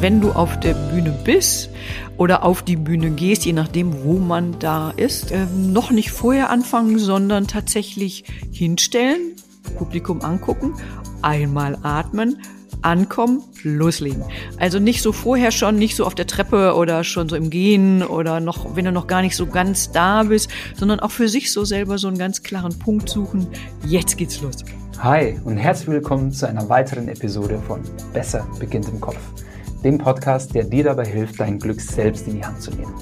wenn du auf der Bühne bist oder auf die Bühne gehst, je nachdem, wo man da ist, äh, noch nicht vorher anfangen, sondern tatsächlich hinstellen, Publikum angucken, einmal atmen, ankommen, loslegen. Also nicht so vorher schon, nicht so auf der Treppe oder schon so im Gehen oder noch, wenn du noch gar nicht so ganz da bist, sondern auch für sich so selber so einen ganz klaren Punkt suchen. Jetzt geht's los. Hi und herzlich willkommen zu einer weiteren Episode von Besser beginnt im Kopf, dem Podcast, der dir dabei hilft, dein Glück selbst in die Hand zu nehmen.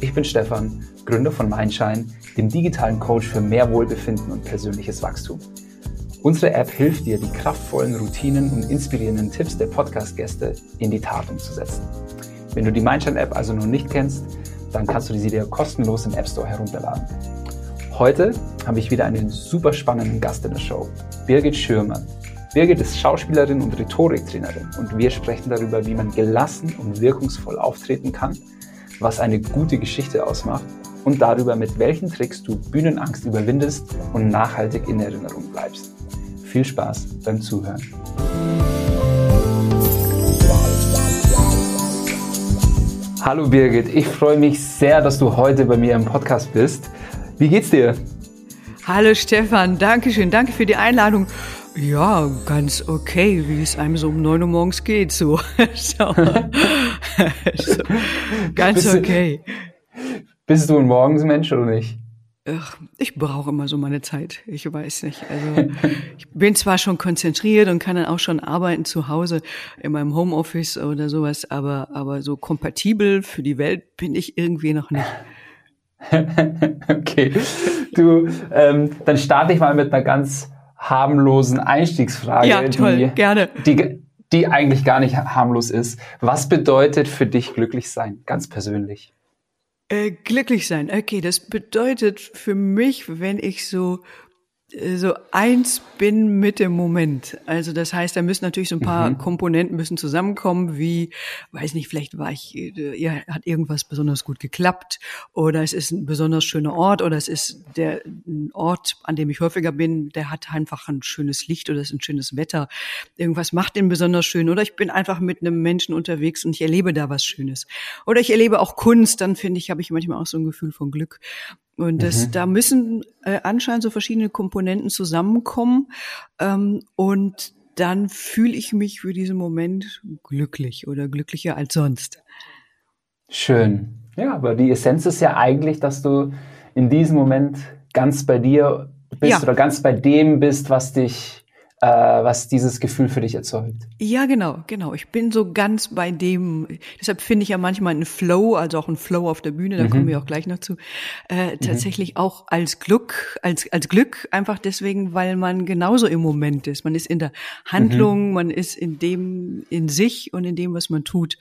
Ich bin Stefan, Gründer von Mindshine, dem digitalen Coach für mehr Wohlbefinden und persönliches Wachstum. Unsere App hilft dir, die kraftvollen Routinen und inspirierenden Tipps der Podcast-Gäste in die Tat umzusetzen. Wenn du die Mindshine-App also noch nicht kennst, dann kannst du sie dir kostenlos im App Store herunterladen. Heute habe ich wieder einen super spannenden Gast in der Show, Birgit Schürmann. Birgit ist Schauspielerin und Rhetoriktrainerin und wir sprechen darüber, wie man gelassen und wirkungsvoll auftreten kann, was eine gute Geschichte ausmacht und darüber, mit welchen Tricks du Bühnenangst überwindest und nachhaltig in Erinnerung bleibst. Viel Spaß beim Zuhören. Hallo Birgit, ich freue mich sehr, dass du heute bei mir im Podcast bist. Wie geht's dir? Hallo Stefan, danke schön, danke für die Einladung. Ja, ganz okay, wie es einem so um neun Uhr morgens geht, so. so. so. Ganz bist okay. Du, bist du ein Morgensmensch oder nicht? Ach, ich brauche immer so meine Zeit. Ich weiß nicht. Also ich bin zwar schon konzentriert und kann dann auch schon arbeiten zu Hause in meinem Homeoffice oder sowas, aber aber so kompatibel für die Welt bin ich irgendwie noch nicht. okay, du, ähm, dann starte ich mal mit einer ganz harmlosen Einstiegsfrage. Ja, toll, die, gerne. Die, die eigentlich gar nicht harmlos ist. Was bedeutet für dich glücklich sein, ganz persönlich? Äh, glücklich sein. Okay, das bedeutet für mich, wenn ich so so eins bin mit dem Moment. Also das heißt, da müssen natürlich so ein paar mhm. Komponenten müssen zusammenkommen, wie, weiß nicht, vielleicht war ich, äh, ja, hat irgendwas besonders gut geklappt oder es ist ein besonders schöner Ort oder es ist der Ort, an dem ich häufiger bin, der hat einfach ein schönes Licht oder es ist ein schönes Wetter. Irgendwas macht den besonders schön oder ich bin einfach mit einem Menschen unterwegs und ich erlebe da was Schönes. Oder ich erlebe auch Kunst, dann finde ich, habe ich manchmal auch so ein Gefühl von Glück. Und das, mhm. da müssen äh, anscheinend so verschiedene Komponenten zusammenkommen. Ähm, und dann fühle ich mich für diesen Moment glücklich oder glücklicher als sonst. Schön. Ja, aber die Essenz ist ja eigentlich, dass du in diesem Moment ganz bei dir bist ja. oder ganz bei dem bist, was dich äh, was dieses Gefühl für dich erzeugt. Ja, genau, genau. Ich bin so ganz bei dem, deshalb finde ich ja manchmal einen Flow, also auch einen Flow auf der Bühne, da mhm. kommen wir auch gleich noch zu, äh, mhm. tatsächlich auch als Glück, als, als Glück, einfach deswegen, weil man genauso im Moment ist. Man ist in der Handlung, mhm. man ist in dem, in sich und in dem, was man tut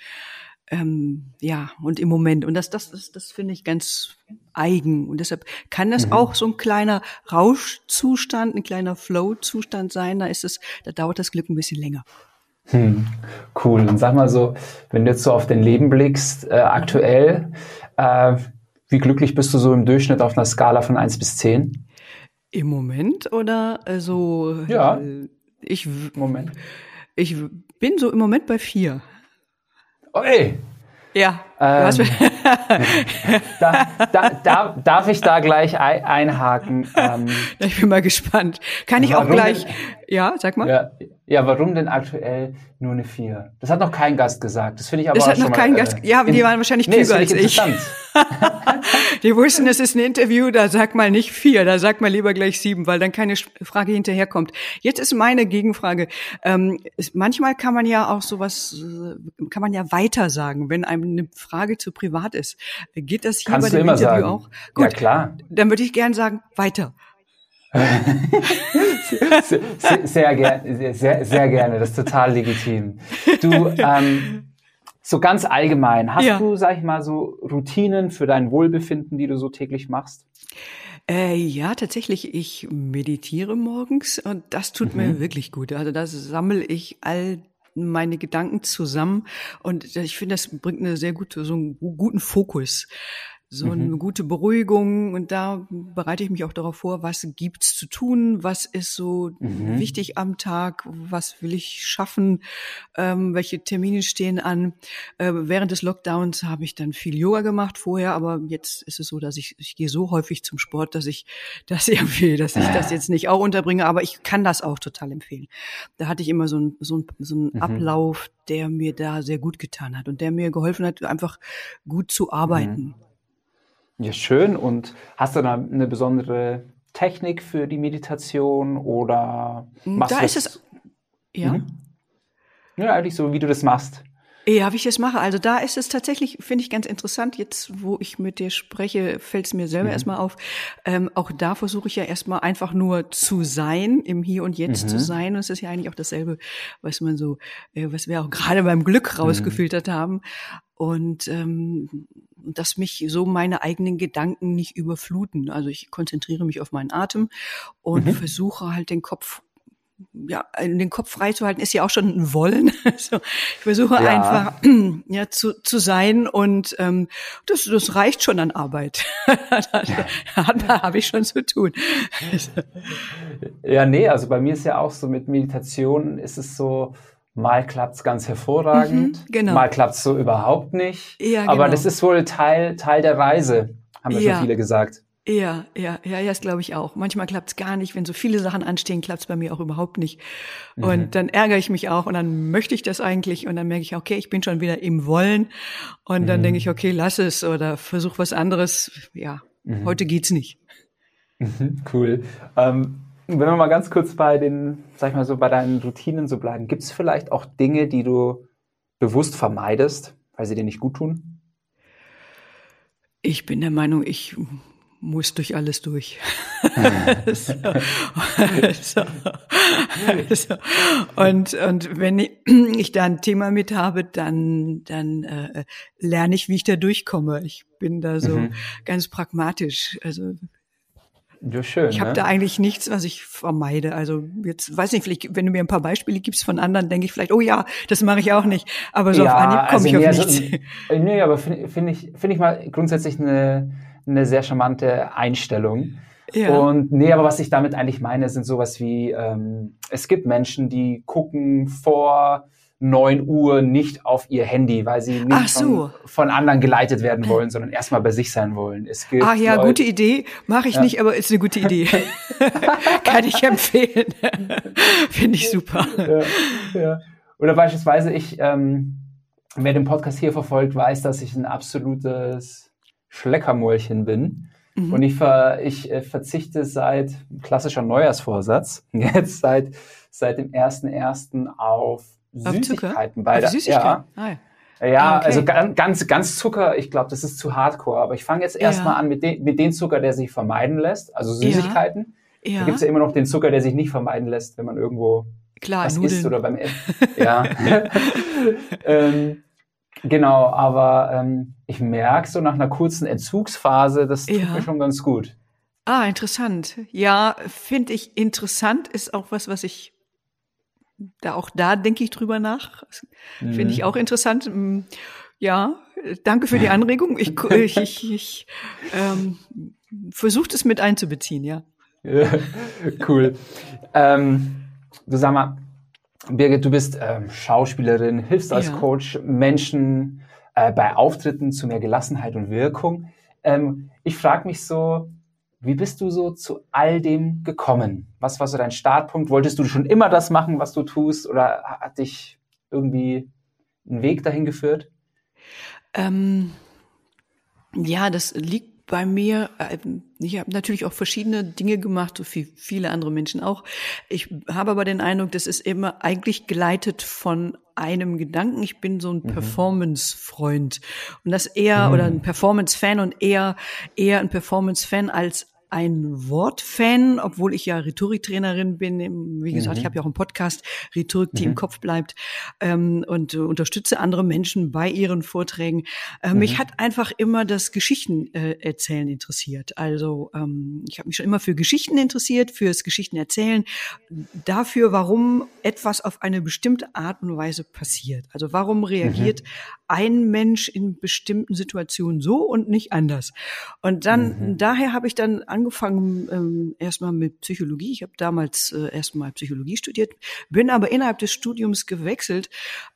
ähm, ja, und im Moment. Und das, das, das, das finde ich ganz eigen. Und deshalb kann das mhm. auch so ein kleiner Rauschzustand, ein kleiner Flow-Zustand sein. Da ist es, da dauert das Glück ein bisschen länger. Hm, cool. Und sag mal so, wenn du jetzt so auf dein Leben blickst, äh, aktuell, äh, wie glücklich bist du so im Durchschnitt auf einer Skala von 1 bis 10? Im Moment oder äh, so? Also, ja. Äh, ich, Moment. Ich bin so im Moment bei 4 ey. Ja. Ähm, da, da, da, darf ich da gleich einhaken? Ähm, ich bin mal gespannt. Kann ich auch gleich, denn, ja, sag mal. Ja, ja, warum denn aktuell nur eine 4? Das hat noch kein Gast gesagt. Das finde ich aber das auch hat noch kein mal, Gast. Äh, ja, aber die waren wahrscheinlich nee, klüger als ich. die wussten, es ist ein Interview, da sag mal nicht vier, da sag mal lieber gleich sieben, weil dann keine Frage hinterherkommt. Jetzt ist meine Gegenfrage. Ähm, ist, manchmal kann man ja auch sowas, äh, kann man ja weiter sagen, wenn einem eine Frage zu privat ist. Geht das hier Kannst bei dem Interview sagen. auch? Gut, ja, klar. Dann würde ich gern sagen, weiter sehr, sehr, sehr, gerne, sehr, sehr gerne, das ist total legitim. Du, ähm, so ganz allgemein, hast ja. du, sag ich mal, so Routinen für dein Wohlbefinden, die du so täglich machst? Äh, ja, tatsächlich. Ich meditiere morgens und das tut mhm. mir wirklich gut. Also das sammle ich all meine Gedanken zusammen und ich finde, das bringt eine sehr gute, so einen guten Fokus. So eine mhm. gute Beruhigung und da bereite ich mich auch darauf vor, was gibt's zu tun, was ist so mhm. wichtig am Tag, was will ich schaffen, ähm, welche Termine stehen an. Äh, während des Lockdowns habe ich dann viel Yoga gemacht vorher, aber jetzt ist es so, dass ich ich gehe so häufig zum Sport, dass ich das irgendwie, dass ich das jetzt nicht auch unterbringe, aber ich kann das auch total empfehlen. Da hatte ich immer so ein so ein, so ein mhm. Ablauf, der mir da sehr gut getan hat und der mir geholfen hat, einfach gut zu arbeiten. Ja, schön. Und hast du da eine besondere Technik für die Meditation oder machst da ist es ja. Mhm. Ja, eigentlich so, wie du das machst. Ja, wie ich das mache. Also da ist es tatsächlich, finde ich ganz interessant. Jetzt, wo ich mit dir spreche, fällt es mir selber mhm. erstmal auf. Ähm, auch da versuche ich ja erstmal einfach nur zu sein, im Hier und Jetzt mhm. zu sein. Und es ist ja eigentlich auch dasselbe, was man so, äh, was wir auch gerade beim Glück mhm. rausgefiltert mhm. haben. Und ähm, dass mich so meine eigenen Gedanken nicht überfluten. Also ich konzentriere mich auf meinen Atem und mhm. versuche halt den Kopf ja, den Kopf freizuhalten ist ja auch schon ein Wollen. Also ich versuche ja. einfach ja zu, zu sein und ähm, das, das reicht schon an Arbeit. da habe ich schon zu tun. ja, nee, also bei mir ist ja auch so mit Meditation ist es so, mal klappt's ganz hervorragend, mhm, genau. mal klappt's so überhaupt nicht. Ja, genau. Aber das ist wohl Teil, Teil der Reise, haben ja schon viele gesagt. Ja, ja, ja, ja, das glaube ich auch. Manchmal klappt es gar nicht. Wenn so viele Sachen anstehen, klappt es bei mir auch überhaupt nicht. Und mhm. dann ärgere ich mich auch und dann möchte ich das eigentlich und dann merke ich, okay, ich bin schon wieder im Wollen. Und dann mhm. denke ich, okay, lass es oder versuch was anderes. Ja, mhm. heute geht's nicht. Mhm, cool. Ähm, wenn wir mal ganz kurz bei den, sag ich mal so, bei deinen Routinen so bleiben, gibt es vielleicht auch Dinge, die du bewusst vermeidest, weil sie dir nicht gut tun? Ich bin der Meinung, ich muss durch alles durch. so, so, so. Und, und wenn ich, ich da ein Thema mit habe, dann, dann äh, lerne ich, wie ich da durchkomme. Ich bin da so mhm. ganz pragmatisch. Also ja, schön. Ich habe ne? da eigentlich nichts, was ich vermeide. Also jetzt weiß nicht, vielleicht, wenn du mir ein paar Beispiele gibst von anderen, denke ich vielleicht, oh ja, das mache ich auch nicht. Aber so ja, auf Anhieb komme also, ich auf nee, nichts. Also, nee, aber finde find ich, finde ich mal grundsätzlich eine eine sehr charmante Einstellung. Ja. Und nee, aber was ich damit eigentlich meine, sind sowas wie, ähm, es gibt Menschen, die gucken vor neun Uhr nicht auf ihr Handy, weil sie nicht so. von, von, anderen geleitet werden wollen, sondern erstmal bei sich sein wollen. Es gibt Ach ja, Leute, gute Idee. Mache ich ja. nicht, aber ist eine gute Idee. Kann ich empfehlen. Finde ich super. Ja. Oder beispielsweise ich, ähm, wer den Podcast hier verfolgt, weiß, dass ich ein absolutes Schleckermäulchen bin. Mhm. Und ich, ver, ich äh, verzichte seit klassischer Neujahrsvorsatz, jetzt seit, seit dem 1.1. auf Süßigkeiten. Bei der, Süßigkeiten? Ja, ah, ja. ja ah, okay. also ganz, ganz Zucker, ich glaube, das ist zu hardcore. Aber ich fange jetzt erstmal ja. an mit, de, mit dem Zucker, der sich vermeiden lässt, also Süßigkeiten. Ja. Da gibt es ja immer noch den Zucker, der sich nicht vermeiden lässt, wenn man irgendwo Klar, was Nudeln. isst oder beim Essen. ja. ähm, Genau, aber ähm, ich merke so nach einer kurzen Entzugsphase, das tut ja. mir schon ganz gut. Ah, interessant. Ja, finde ich interessant, ist auch was, was ich da auch da denke ich drüber nach. Mhm. Finde ich auch interessant. Mm, ja, danke für die Anregung. Ich, ich, ich, ich ähm, versuche es mit einzubeziehen, ja. cool. Ähm, du sag mal, Birgit, du bist ähm, Schauspielerin, hilfst als ja. Coach Menschen äh, bei Auftritten zu mehr Gelassenheit und Wirkung. Ähm, ich frage mich so, wie bist du so zu all dem gekommen? Was war so dein Startpunkt? Wolltest du schon immer das machen, was du tust, oder hat dich irgendwie ein Weg dahin geführt? Ähm, ja, das liegt bei mir, äh, ich habe natürlich auch verschiedene Dinge gemacht, so wie viele andere Menschen auch. Ich habe aber den Eindruck, das ist immer eigentlich geleitet von einem Gedanken. Ich bin so ein mhm. Performance-Freund und das eher mhm. oder ein Performance-Fan und eher eher ein Performance-Fan als ein Wortfan, obwohl ich ja Rhetoriktrainerin bin. Wie gesagt, mhm. ich habe ja auch einen Podcast, Rhetorik, die mhm. im Kopf bleibt, ähm, und äh, unterstütze andere Menschen bei ihren Vorträgen. Äh, mhm. Mich hat einfach immer das Geschichten äh, erzählen interessiert. Also ähm, ich habe mich schon immer für Geschichten interessiert, fürs Geschichten erzählen, dafür, warum etwas auf eine bestimmte Art und Weise passiert. Also warum reagiert mhm. ein Mensch in bestimmten Situationen so und nicht anders. Und dann mhm. daher habe ich dann angefangen ähm, erstmal mit Psychologie. Ich habe damals äh, erstmal Psychologie studiert, bin aber innerhalb des Studiums gewechselt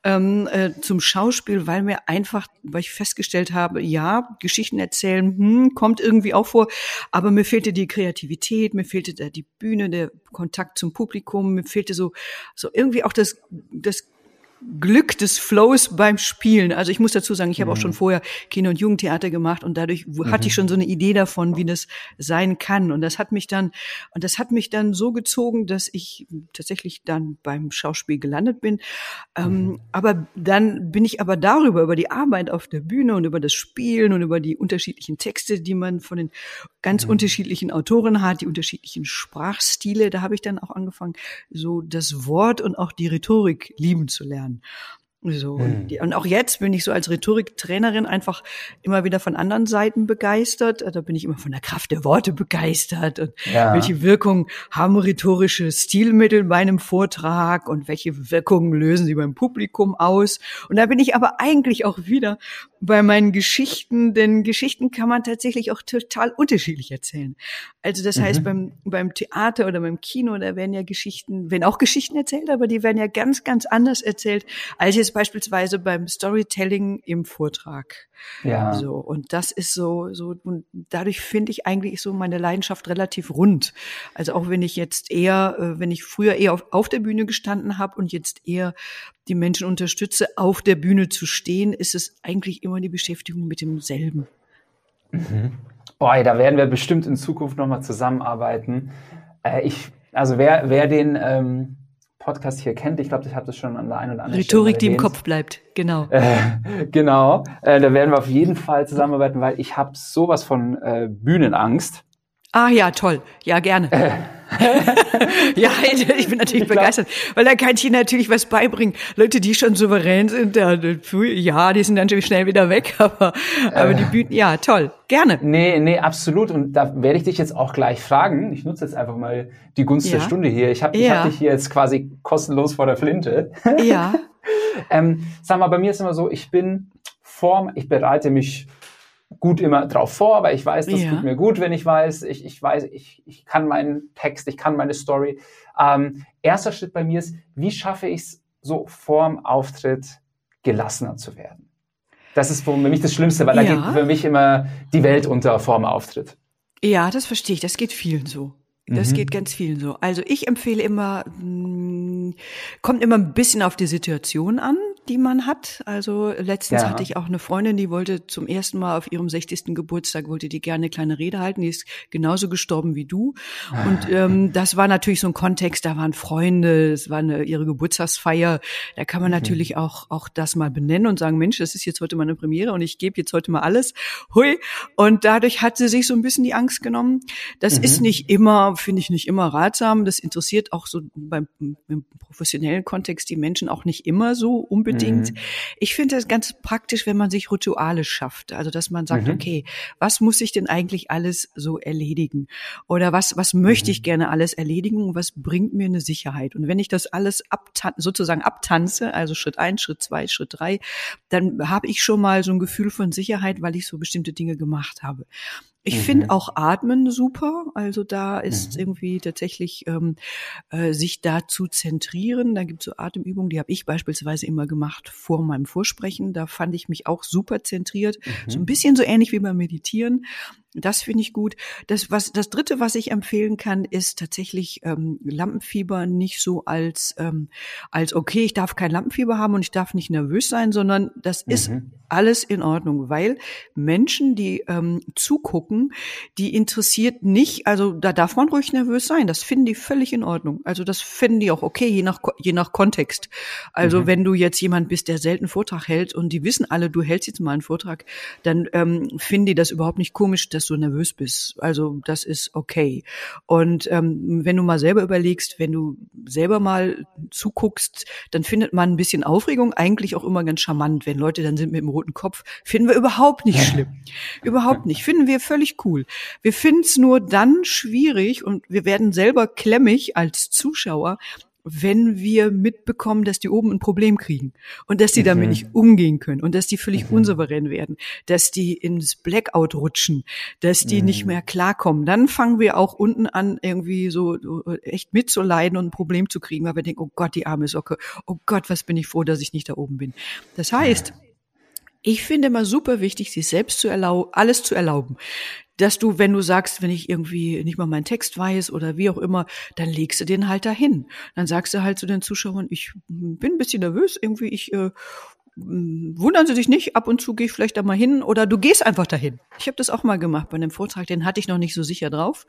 ähm, äh, zum Schauspiel, weil mir einfach, weil ich festgestellt habe, ja, Geschichten erzählen hm, kommt irgendwie auch vor, aber mir fehlte die Kreativität, mir fehlte da die Bühne, der Kontakt zum Publikum, mir fehlte so so irgendwie auch das das Glück des Flows beim Spielen. Also ich muss dazu sagen, ich habe auch schon mhm. vorher Kino- und Jugendtheater gemacht und dadurch mhm. hatte ich schon so eine Idee davon, wie das sein kann. Und das hat mich dann, und das hat mich dann so gezogen, dass ich tatsächlich dann beim Schauspiel gelandet bin. Ähm, mhm. aber dann bin ich aber darüber, über die Arbeit auf der Bühne und über das Spielen und über die unterschiedlichen Texte, die man von den ganz mhm. unterschiedlichen Autoren hat, die unterschiedlichen Sprachstile, da habe ich dann auch angefangen, so das Wort und auch die Rhetorik lieben zu lernen lernen. So, hm. und, die, und, auch jetzt bin ich so als Rhetoriktrainerin einfach immer wieder von anderen Seiten begeistert. Da bin ich immer von der Kraft der Worte begeistert und ja. welche Wirkung haben rhetorische Stilmittel bei einem Vortrag und welche Wirkungen lösen sie beim Publikum aus. Und da bin ich aber eigentlich auch wieder bei meinen Geschichten, denn Geschichten kann man tatsächlich auch total unterschiedlich erzählen. Also das mhm. heißt, beim, beim Theater oder beim Kino, da werden ja Geschichten, werden auch Geschichten erzählt, aber die werden ja ganz, ganz anders erzählt, als jetzt beispielsweise beim Storytelling im Vortrag. Ja. So, und das ist so, so, und dadurch finde ich eigentlich so meine Leidenschaft relativ rund. Also auch wenn ich jetzt eher, äh, wenn ich früher eher auf, auf der Bühne gestanden habe und jetzt eher die Menschen unterstütze, auf der Bühne zu stehen, ist es eigentlich immer die Beschäftigung mit demselben. Mhm. Boah, da werden wir bestimmt in Zukunft nochmal zusammenarbeiten. Äh, ich, also wer, wer den ähm, Podcast hier kennt, ich glaube, ich habe das schon an der einen oder anderen Rhetorik, die im Kopf bleibt, genau. Äh, genau, äh, da werden wir auf jeden Fall zusammenarbeiten, weil ich habe sowas von äh, Bühnenangst. Ah ja, toll. Ja, gerne. Ja, ich bin natürlich begeistert, weil da kann ich Ihnen natürlich was beibringen. Leute, die schon souverän sind, ja, die sind natürlich schnell wieder weg, aber, aber die äh. Bühnen, ja, toll, gerne. Nee, nee, absolut. Und da werde ich dich jetzt auch gleich fragen. Ich nutze jetzt einfach mal die Gunst ja. der Stunde hier. Ich habe ja. hab dich hier jetzt quasi kostenlos vor der Flinte. Ja. ähm, sag mal, bei mir ist immer so, ich bin vorm, ich bereite mich gut immer drauf vor, aber ich weiß, das ja. tut mir gut, wenn ich weiß, ich, ich weiß, ich, ich kann meinen Text, ich kann meine Story. Ähm, erster Schritt bei mir ist, wie schaffe ich es so vorm Auftritt gelassener zu werden? Das ist für mich das Schlimmste, weil ja. da geht für mich immer die Welt unter vorm Auftritt. Ja, das verstehe ich. Das geht vielen so. Das mhm. geht ganz vielen so. Also ich empfehle immer, mh, hm, kommt immer ein bisschen auf die Situation an die man hat. Also letztens ja. hatte ich auch eine Freundin, die wollte zum ersten Mal auf ihrem 60. Geburtstag, wollte die gerne eine kleine Rede halten. Die ist genauso gestorben wie du. Und ähm, das war natürlich so ein Kontext, da waren Freunde, es war eine, ihre Geburtstagsfeier. Da kann man mhm. natürlich auch, auch das mal benennen und sagen, Mensch, das ist jetzt heute mal eine Premiere und ich gebe jetzt heute mal alles. Hui. Und dadurch hat sie sich so ein bisschen die Angst genommen. Das mhm. ist nicht immer, finde ich nicht immer ratsam. Das interessiert auch so beim, im professionellen Kontext die Menschen auch nicht immer so unbedingt unbedingt. Mhm. Ich finde das ganz praktisch, wenn man sich Rituale schafft. Also, dass man sagt, mhm. okay, was muss ich denn eigentlich alles so erledigen? Oder was, was möchte ich mhm. gerne alles erledigen und was bringt mir eine Sicherheit? Und wenn ich das alles abtan sozusagen abtanze, also Schritt eins, Schritt zwei, Schritt drei, dann habe ich schon mal so ein Gefühl von Sicherheit, weil ich so bestimmte Dinge gemacht habe. Ich mhm. finde auch Atmen super. Also da ist mhm. irgendwie tatsächlich ähm, äh, sich da zu zentrieren. Da gibt es so Atemübungen, die habe ich beispielsweise immer gemacht vor meinem Vorsprechen. Da fand ich mich auch super zentriert. Mhm. So ein bisschen so ähnlich wie beim Meditieren. Das finde ich gut. Das, was, das dritte, was ich empfehlen kann, ist tatsächlich ähm, Lampenfieber nicht so als, ähm, als okay, ich darf kein Lampenfieber haben und ich darf nicht nervös sein, sondern das mhm. ist alles in Ordnung, weil Menschen, die ähm, zugucken, die interessiert nicht, also da darf man ruhig nervös sein. Das finden die völlig in Ordnung. Also das finden die auch okay, je nach, je nach Kontext. Also mhm. wenn du jetzt jemand bist, der selten Vortrag hält und die wissen alle, du hältst jetzt mal einen Vortrag, dann ähm, finden die das überhaupt nicht komisch, dass dass du nervös bist. Also das ist okay. Und ähm, wenn du mal selber überlegst, wenn du selber mal zuguckst, dann findet man ein bisschen Aufregung eigentlich auch immer ganz charmant. Wenn Leute dann sind mit dem roten Kopf, finden wir überhaupt nicht schlimm. überhaupt nicht. Finden wir völlig cool. Wir finden es nur dann schwierig und wir werden selber klemmig als Zuschauer, wenn wir mitbekommen, dass die oben ein Problem kriegen und dass die damit mhm. nicht umgehen können und dass die völlig mhm. unsouverän werden, dass die ins Blackout rutschen, dass die mhm. nicht mehr klarkommen, dann fangen wir auch unten an, irgendwie so echt mitzuleiden und ein Problem zu kriegen, weil wir denken, oh Gott, die arme Socke, oh Gott, was bin ich froh, dass ich nicht da oben bin. Das heißt, ich finde immer super wichtig, sich selbst zu erlauben, alles zu erlauben dass du, wenn du sagst, wenn ich irgendwie nicht mal meinen Text weiß oder wie auch immer, dann legst du den halt dahin. Dann sagst du halt zu den Zuschauern, ich bin ein bisschen nervös, irgendwie, ich äh, wundern Sie sich nicht, ab und zu gehe ich vielleicht da mal hin oder du gehst einfach dahin. Ich habe das auch mal gemacht bei einem Vortrag, den hatte ich noch nicht so sicher drauf.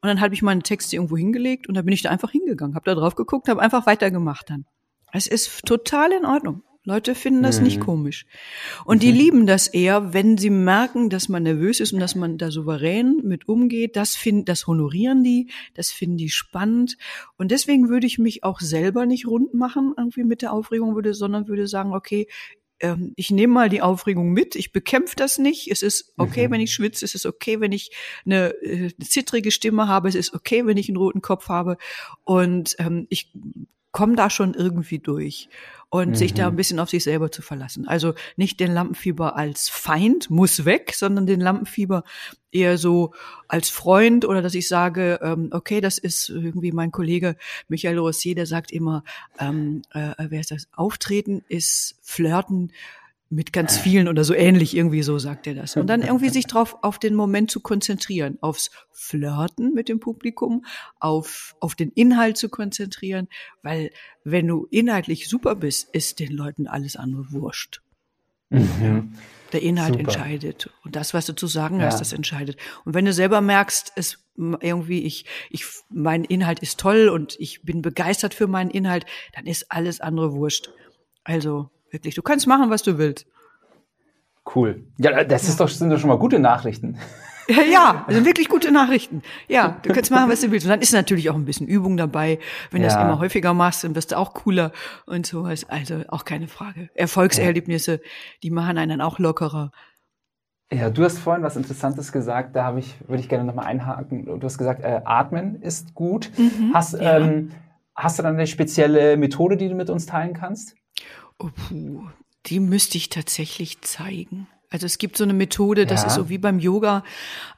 Und dann habe ich meine Texte irgendwo hingelegt und dann bin ich da einfach hingegangen, habe da drauf geguckt, habe einfach weitergemacht dann. Es ist total in Ordnung. Leute finden das mhm. nicht komisch. Und die mhm. lieben das eher, wenn sie merken, dass man nervös ist und dass man da souverän mit umgeht. Das finden, das honorieren die, das finden die spannend. Und deswegen würde ich mich auch selber nicht rund machen, irgendwie mit der Aufregung würde, sondern würde sagen, okay, ähm, ich nehme mal die Aufregung mit, ich bekämpfe das nicht. Es ist okay, mhm. wenn ich schwitze, es ist okay, wenn ich eine, äh, eine zittrige Stimme habe, es ist okay, wenn ich einen roten Kopf habe. Und ähm, ich komme da schon irgendwie durch und mhm. sich da ein mhm. bisschen auf sich selber zu verlassen. Also nicht den Lampenfieber als Feind muss weg, sondern den Lampenfieber eher so als Freund oder dass ich sage, ähm, okay, das ist irgendwie mein Kollege Michael Rossier, der sagt immer, ähm, äh, wer ist das? Auftreten ist Flirten mit ganz vielen oder so ähnlich, irgendwie so sagt er das. Und dann irgendwie sich drauf auf den Moment zu konzentrieren, aufs Flirten mit dem Publikum, auf, auf den Inhalt zu konzentrieren, weil wenn du inhaltlich super bist, ist den Leuten alles andere wurscht. Mhm. Der Inhalt super. entscheidet. Und das, was du zu sagen ja. hast, das entscheidet. Und wenn du selber merkst, es irgendwie, ich, ich, mein Inhalt ist toll und ich bin begeistert für meinen Inhalt, dann ist alles andere wurscht. Also, Wirklich. Du kannst machen, was du willst. Cool. Ja, das ja. Ist doch, sind doch schon mal gute Nachrichten. Ja, ja, sind wirklich gute Nachrichten. Ja, du kannst machen, was du willst. Und dann ist natürlich auch ein bisschen Übung dabei. Wenn du ja. das immer häufiger machst, dann wirst du auch cooler und sowas. Also auch keine Frage. Erfolgserlebnisse, die machen einen dann auch lockerer. Ja, du hast vorhin was Interessantes gesagt, da habe ich, würde ich gerne nochmal einhaken. Du hast gesagt, äh, atmen ist gut. Mhm, hast, ja. ähm, hast du dann eine spezielle Methode, die du mit uns teilen kannst? Oh, puh, die müsste ich tatsächlich zeigen. Also es gibt so eine Methode, das ja. ist so wie beim Yoga,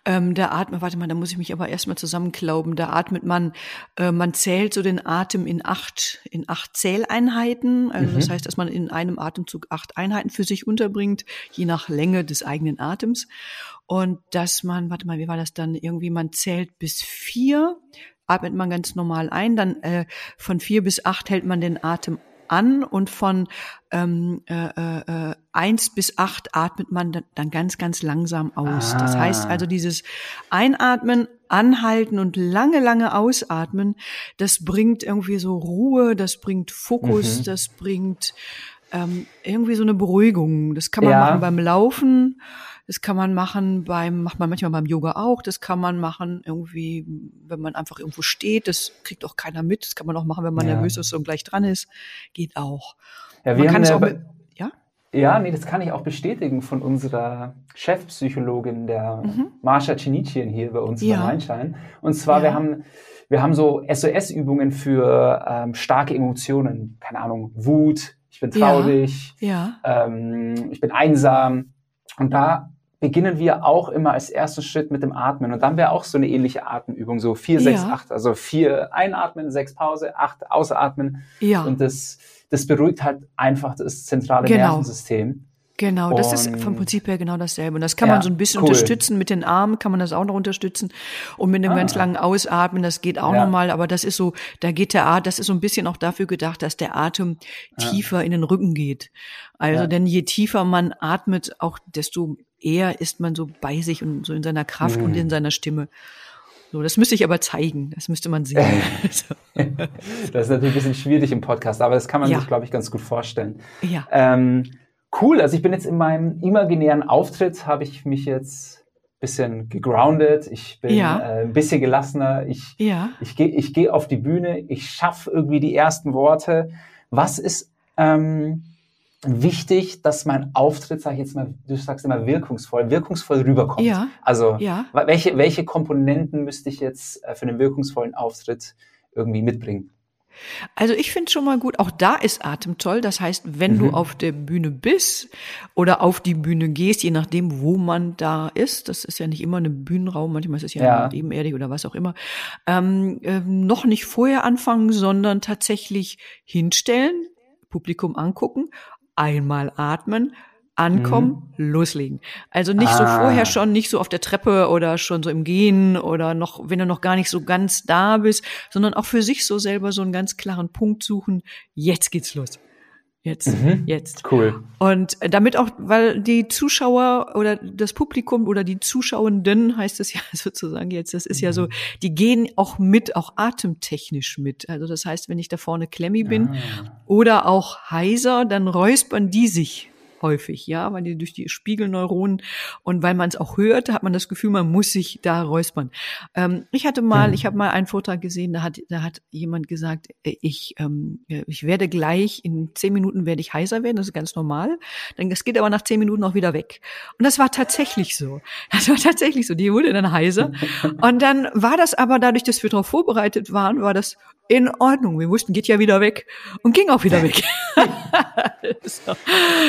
ähm, da atmet, warte mal, da muss ich mich aber erstmal zusammenklauben, da atmet man, äh, man zählt so den Atem in acht, in acht Zähleinheiten, also mhm. das heißt, dass man in einem Atemzug acht Einheiten für sich unterbringt, je nach Länge des eigenen Atems und dass man, warte mal, wie war das dann, irgendwie man zählt bis vier, atmet man ganz normal ein, dann äh, von vier bis acht hält man den Atem an und von ähm, äh, äh, eins bis acht atmet man dann ganz, ganz langsam aus. Ah. Das heißt also dieses Einatmen, Anhalten und lange, lange Ausatmen, das bringt irgendwie so Ruhe, das bringt Fokus, mhm. das bringt ähm, irgendwie so eine Beruhigung. Das kann man ja. machen beim Laufen. Das kann man machen beim, macht man manchmal beim Yoga auch. Das kann man machen irgendwie, wenn man einfach irgendwo steht. Das kriegt auch keiner mit. Das kann man auch machen, wenn man ja. nervös ist und gleich dran ist. Geht auch. Ja, wir man kann es auch mit, ja? Ja, nee, das kann ich auch bestätigen von unserer Chefpsychologin, der mhm. Marsha Cinichien hier bei uns ja. bei Rheinschein. Und zwar, ja. wir haben, wir haben so SOS-Übungen für ähm, starke Emotionen. Keine Ahnung, Wut, ich bin traurig, ja. ja. Ähm, ich bin einsam. Und da beginnen wir auch immer als ersten Schritt mit dem Atmen. Und dann wäre auch so eine ähnliche Atemübung, so vier, sechs, ja. acht. Also vier einatmen, sechs Pause, acht ausatmen. Ja. Und das, das beruhigt halt einfach das zentrale genau. Nervensystem. Genau, das ist vom Prinzip her genau dasselbe. Und das kann ja, man so ein bisschen cool. unterstützen. Mit den Armen kann man das auch noch unterstützen. Und mit einem ah. ganz langen Ausatmen, das geht auch ja. nochmal. Aber das ist so, da geht der Atem, das ist so ein bisschen auch dafür gedacht, dass der Atem ja. tiefer in den Rücken geht. Also, denn je tiefer man atmet, auch desto eher ist man so bei sich und so in seiner Kraft mhm. und in seiner Stimme. So, das müsste ich aber zeigen. Das müsste man sehen. das ist natürlich ein bisschen schwierig im Podcast, aber das kann man ja. sich, glaube ich, ganz gut vorstellen. Ja. Ähm, cool. Also ich bin jetzt in meinem imaginären Auftritt, habe ich mich jetzt bisschen gegroundet, ich bin Ja. äh, ein bisschen gelassener, ich, Ja. ich gehe ich geh auf die Bühne, ich schaffe irgendwie die ersten Worte. Was ist ähm, wichtig, dass mein Auftritt, sag ich jetzt mal, du sagst immer wirkungsvoll, wirkungsvoll rüberkommt? Ja. Also Ja. welche, welche Komponenten müsste ich jetzt äh, für einen wirkungsvollen Auftritt irgendwie mitbringen? Also ich finde schon mal gut, auch da ist Atem toll. Das heißt, wenn du Mhm. auf der Bühne bist oder auf die Bühne gehst, je nachdem, wo man da ist, das ist ja nicht immer ein Bühnenraum, manchmal ist es ja, Ja. ebenerdig oder was auch immer, ähm, ähm, noch nicht vorher anfangen, sondern tatsächlich hinstellen, Publikum angucken, einmal atmen, ankommen, loslegen. Also nicht so Mhm. Ah. vorher schon, nicht so auf der Treppe oder schon so im Gehen oder noch, wenn du noch gar nicht so ganz da bist, sondern auch für sich so selber so einen ganz klaren Punkt suchen. Jetzt geht's los. Jetzt, Mhm. jetzt. Cool. Und damit auch, weil die Zuschauer oder das Publikum oder die Zuschauenden heißt es ja sozusagen jetzt, das ist ja so, die gehen auch mit, auch atemtechnisch mit. Also das heißt, wenn ich da vorne klemmi bin Ah. oder auch heiser, dann räuspern die sich häufig, ja, weil die durch die Spiegelneuronen und weil man es auch hört, hat man das Gefühl, man muss sich da räuspern. Ähm, ich hatte mal, Hm. ich habe mal einen Vortrag gesehen, da hat, da hat jemand gesagt, äh, ich, ähm, ja, ich werde gleich in zehn Minuten werde ich heiser werden, das ist ganz normal. Dann das geht aber nach zehn Minuten auch wieder weg. Und das war tatsächlich so. Das war tatsächlich so. Die wurde dann heiser. Und dann war das aber dadurch, dass wir darauf vorbereitet waren, war das in Ordnung. Wir wussten, geht ja wieder weg und ging auch wieder weg. so.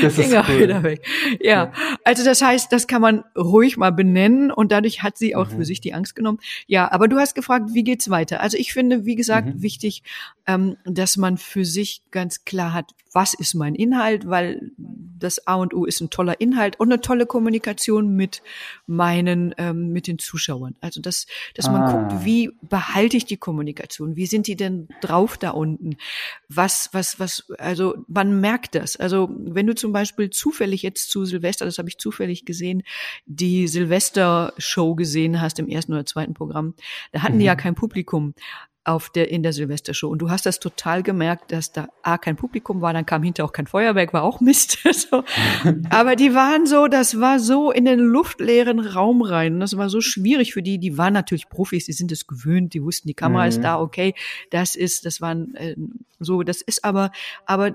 Das ging auch cool. wieder weg. Ja, also das heißt, das kann man ruhig mal benennen und dadurch hat sie auch Mhm. für sich die Angst genommen. Ja, aber du hast gefragt, wie geht's weiter? Also ich finde, wie gesagt, Mhm. wichtig, ähm, dass man für sich ganz klar hat, was ist mein Inhalt, weil das A und O ist ein toller Inhalt und eine tolle Kommunikation mit meinen, ähm, mit den Zuschauern. Also dass, dass man Ah. guckt, wie behalte ich die Kommunikation? Wie sind die denn drauf da unten? Was, was, was, also man merkt das. Also wenn du zum Beispiel zufällig jetzt zu Silvester, das habe ich zufällig gesehen, die Silvester-Show gesehen hast im ersten oder zweiten Programm, da hatten die ja kein Publikum auf der, in der Silvestershow. Und du hast das total gemerkt, dass da A, kein Publikum war, dann kam hinterher auch kein Feuerwerk, war auch Mist. so. Aber die waren so, das war so in den luftleeren Raum rein. Und das war so schwierig für die. Die waren natürlich Profis, die sind es gewöhnt, die wussten, die Kamera Mhm. ist da, okay, das ist, das waren äh, so, das ist aber, aber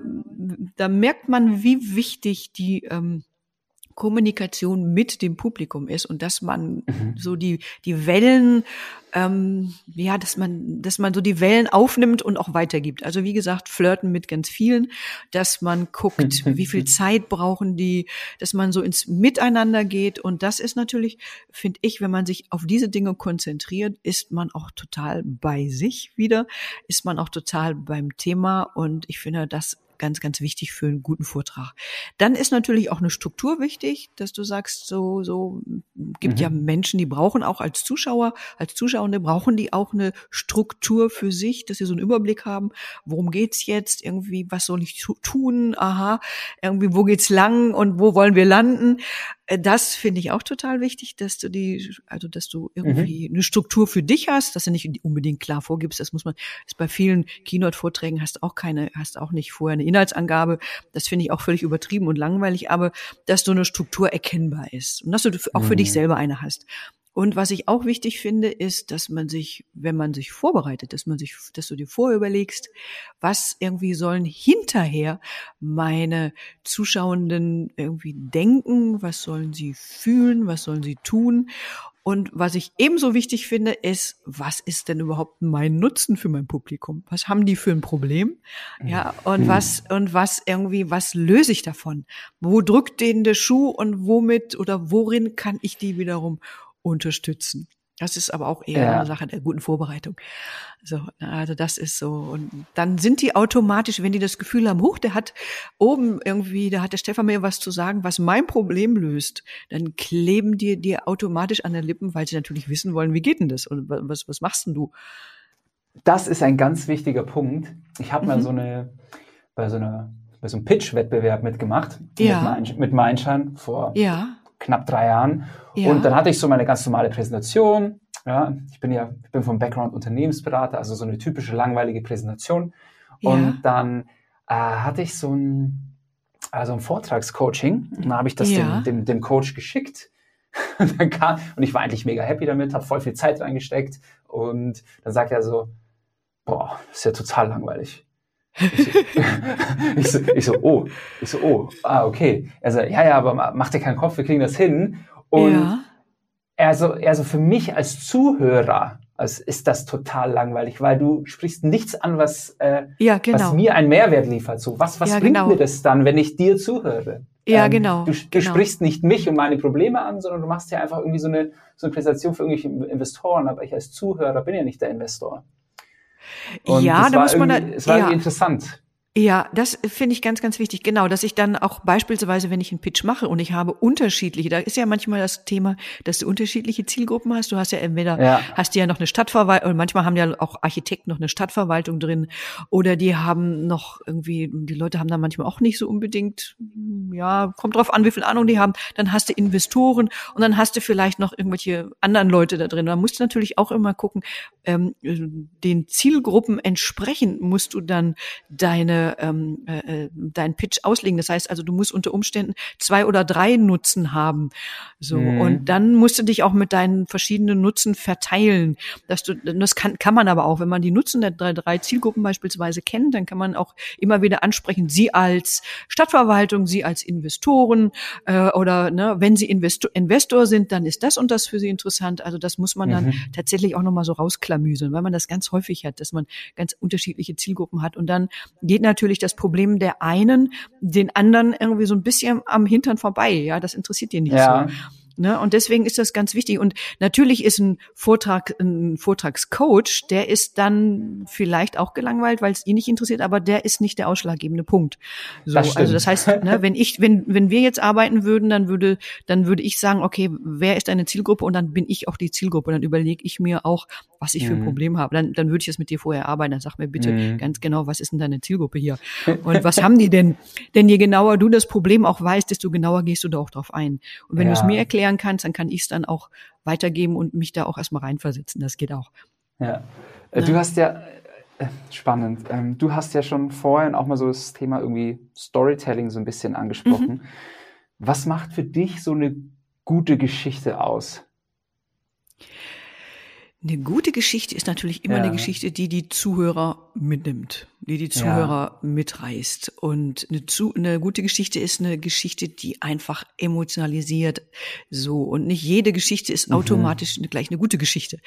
da merkt man, wie wichtig die ähm, Kommunikation mit dem Publikum ist und dass man Mhm. so die die Wellen ähm, ja dass man dass man so die Wellen aufnimmt und auch weitergibt. Also wie gesagt flirten mit ganz vielen dass man guckt wie viel Zeit brauchen die dass man so ins Miteinander geht. Und das ist natürlich finde ich wenn man sich auf diese Dinge konzentriert ist man auch total bei sich wieder ist man auch total beim Thema. Und ich finde das ganz, ganz wichtig für einen guten Vortrag. Dann ist natürlich auch eine Struktur wichtig, dass du sagst, so, so gibt Mhm. ja Menschen, die brauchen auch als Zuschauer, als Zuschauende brauchen die auch eine Struktur für sich, dass sie so einen Überblick haben, worum geht's jetzt, irgendwie, was soll ich tu- tun, aha, irgendwie, wo geht's lang und wo wollen wir landen. Äh, Das finde ich auch total wichtig, dass du die, also dass du irgendwie eine Struktur für dich hast, dass du nicht unbedingt klar vorgibst. Das muss man, ist bei vielen Keynote-Vorträgen hast du auch keine, hast auch nicht vorher eine Inhaltsangabe. Das finde ich auch völlig übertrieben und langweilig, aber dass so eine Struktur erkennbar ist und dass du auch für dich Mhm. selber eine hast. Und was ich auch wichtig finde, ist, dass man sich, wenn man sich vorbereitet, dass man sich, dass du dir vorüberlegst, was irgendwie sollen hinterher meine Zuschauenden irgendwie denken, was sollen sie fühlen, was sollen sie tun. Und was ich ebenso wichtig finde, ist, was ist denn überhaupt mein Nutzen für mein Publikum? Was haben die für ein Problem? Ja, und Mhm. was, und was irgendwie, was löse ich davon? Wo drückt denen der Schuh und womit oder worin kann ich die wiederum unterstützen? Das ist aber auch eher Ja. eine Sache der guten Vorbereitung. So, also das ist so. Und dann sind die automatisch, wenn die das Gefühl haben, huch, der hat oben irgendwie, da hat der Stefan mir was zu sagen, was mein Problem löst, dann kleben die dir automatisch an den Lippen, weil sie natürlich wissen wollen, wie geht denn das und wa- was, was machst denn du? Das ist ein ganz wichtiger Punkt. Ich habe mal Mhm. so eine, bei so einer, bei so einem Pitch-Wettbewerb mitgemacht. Ja. Mit, Mein, mit vor Ja, knapp drei Jahren. Ja. Und dann hatte ich so meine ganz normale Präsentation. Ja, ich bin ja, ich bin vom Background Unternehmensberater, also so eine typische langweilige Präsentation. Ja. Und dann äh, hatte ich so ein, also ein Vortragscoaching. Und dann habe ich das Ja. dem, dem, dem Coach geschickt. Und, dann kam, und ich war eigentlich mega happy damit, habe voll viel Zeit reingesteckt. Und dann sagt er so, boah, ist ja total langweilig. Ich so, ich, so, oh, ich so, oh, ah, okay. Er so, ja, ja, aber mach dir keinen Kopf, wir kriegen das hin. Und ja. er so, er so für mich als Zuhörer, also ist das total langweilig, weil du sprichst nichts an, was, äh, ja, genau. was mir einen Mehrwert liefert. So, was, was ja, bringt genau. mir das dann, wenn ich dir zuhöre? Ja, ähm, genau. Du, du genau. sprichst nicht mich und meine Probleme an, sondern du machst ja einfach irgendwie so eine, so eine Präsentation für irgendwelche Investoren, aber ich als Zuhörer bin ja nicht der Investor. Und ja, da muss man da, es war ja. interessant. Ja, das finde ich ganz, ganz wichtig. Genau, dass ich dann auch beispielsweise, wenn ich einen Pitch mache und ich habe unterschiedliche, da ist ja manchmal das Thema, dass du unterschiedliche Zielgruppen hast. Du hast ja entweder, ja. hast du ja noch eine Stadtverwaltung, und manchmal haben ja auch Architekten noch eine Stadtverwaltung drin oder die haben noch irgendwie, die Leute haben da manchmal auch nicht so unbedingt, ja, kommt drauf an, wie viel Ahnung die haben. Dann hast du Investoren und dann hast du vielleicht noch irgendwelche anderen Leute da drin. Da musst du natürlich auch immer gucken, ähm, den Zielgruppen entsprechend musst du dann deine ähm, äh, äh, deinen Pitch auslegen. Das heißt also, du musst unter Umständen zwei oder drei Nutzen haben. So mhm. und dann musst du dich auch mit deinen verschiedenen Nutzen verteilen. Dass du, das kann, kann man aber auch, wenn man die Nutzen der drei, drei Zielgruppen beispielsweise kennt, dann kann man auch immer wieder ansprechen, sie als Stadtverwaltung, sie als Investoren äh, oder ne, wenn sie Investor, Investor sind, dann ist das und das für sie interessant. Also das muss man dann mhm. tatsächlich auch nochmal so rausklamüseln, weil man das ganz häufig hat, dass man ganz unterschiedliche Zielgruppen hat. Und dann geht natürlich das Problem der einen den anderen irgendwie so ein bisschen am Hintern vorbei. Ja, das interessiert die nicht ja. so. Ne? Und deswegen ist das ganz wichtig. Und natürlich ist ein Vortrag, ein Vortragscoach, der ist dann vielleicht auch gelangweilt, weil es ihn nicht interessiert, aber der ist nicht der ausschlaggebende Punkt. So, das also das heißt, ne, wenn ich, wenn, wenn wir jetzt arbeiten würden, dann würde, dann würde ich sagen, okay, wer ist deine Zielgruppe? Und dann bin ich auch die Zielgruppe. Und dann überlege ich mir auch, was ich mhm. für ein mhm. Problem habe. Dann, dann würde ich es mit dir vorher arbeiten. Dann sag mir bitte mhm. ganz genau, was ist denn deine Zielgruppe hier? Und was haben die denn? Denn je genauer du das Problem auch weißt, desto genauer gehst du da auch drauf ein. Und wenn ja. du es mir erklärst, erklären kannst, dann kann ich es dann auch weitergeben und mich da auch erstmal reinversetzen. Das geht auch. Ja. Äh, du hast ja, äh, spannend, ähm, du hast ja schon vorhin auch mal so das Thema irgendwie Storytelling so ein bisschen angesprochen. Mhm. Was macht für dich so eine gute Geschichte aus? Eine gute Geschichte ist natürlich immer ja. eine Geschichte, die die Zuhörer mitnimmt die die Zuhörer ja. mitreißt. Und eine, zu, eine gute Geschichte ist eine Geschichte, die einfach emotionalisiert. So. Und nicht jede Geschichte ist mhm. automatisch gleich eine gute Geschichte.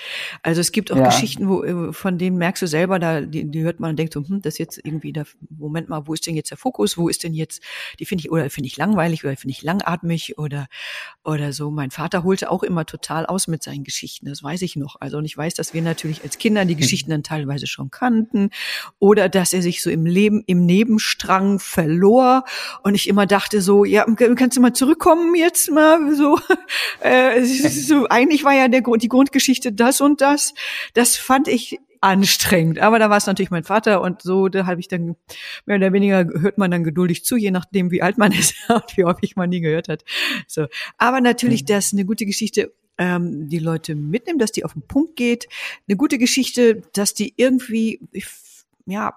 Also es gibt auch ja. Geschichten, wo, äh, von denen merkst du selber, da, die, die hört man und denkt so, hm, das ist jetzt irgendwie der, Moment mal, wo ist denn jetzt der Fokus? Wo ist denn jetzt, die finde ich, oder finde ich langweilig oder finde ich langatmig oder, oder so. Mein Vater holte auch immer total aus mit seinen Geschichten. Das weiß ich noch. Also, und ich weiß, dass wir natürlich als Kinder die hm. Geschichten dann teilweise schon kannten oder dass er sich so im Leben, im Nebenstrang verlor und ich immer dachte so, ja, kannst du mal zurückkommen jetzt mal so, äh, so eigentlich war ja der, die Grundgeschichte das und das. Das fand ich anstrengend. Aber da war es natürlich mein Vater und so, da habe ich dann mehr oder weniger hört man dann geduldig zu, je nachdem, wie alt man ist und wie häufig man nie gehört hat. So. Aber natürlich, mhm. das ist eine gute Geschichte ähm, die Leute mitnimmt, dass die auf den Punkt geht. Eine gute Geschichte, dass die irgendwie, ja,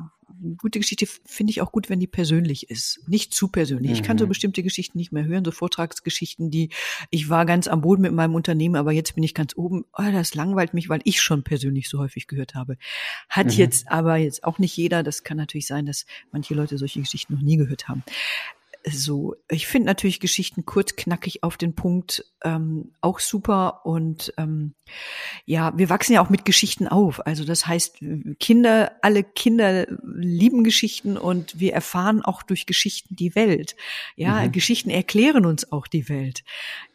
gute Geschichte finde ich auch gut, wenn die persönlich ist. Nicht zu persönlich. Mhm. Ich kann so mhm. bestimmte Geschichten nicht mehr hören, so Vortragsgeschichten, die ich war ganz am Boden mit meinem Unternehmen, aber jetzt bin ich ganz oben. Oh, das langweilt mich, weil ich schon persönlich so häufig gehört habe. Hat mhm. jetzt aber jetzt auch nicht jeder. Das kann natürlich sein, dass manche Leute solche Geschichten noch nie gehört haben so, ich finde natürlich Geschichten kurz, knackig auf den Punkt ähm, auch super und ähm, ja, wir wachsen ja auch mit Geschichten auf. Also das heißt, Kinder, alle Kinder lieben Geschichten und wir erfahren auch durch Geschichten die Welt. Ja, mhm. Geschichten erklären uns auch die Welt.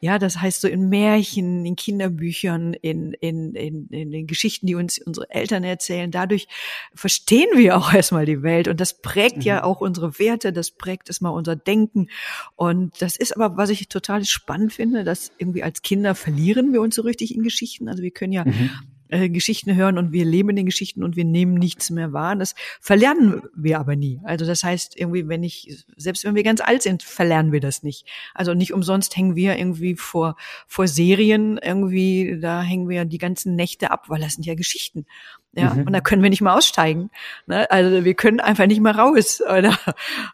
Ja, das heißt so in Märchen, in Kinderbüchern, in, in, in, in den Geschichten, die uns unsere Eltern erzählen. Dadurch verstehen wir auch erstmal die Welt und das prägt mhm. ja auch unsere Werte, das prägt erstmal unser Denken. Und das ist aber, was ich total spannend finde, dass irgendwie als Kinder verlieren wir uns so richtig in Geschichten. Also wir können ja mhm äh, Geschichten hören und wir leben in den Geschichten und wir nehmen nichts mehr wahr. Das verlernen wir aber nie. Also das heißt irgendwie, wenn ich, selbst wenn wir ganz alt sind, verlernen wir das nicht. Also nicht umsonst hängen wir irgendwie vor, vor Serien irgendwie, da hängen wir die ganzen Nächte ab, weil das sind ja Geschichten. Ja, mhm. und da können wir nicht mal aussteigen. Ne? Also wir können einfach nicht mal raus. Oder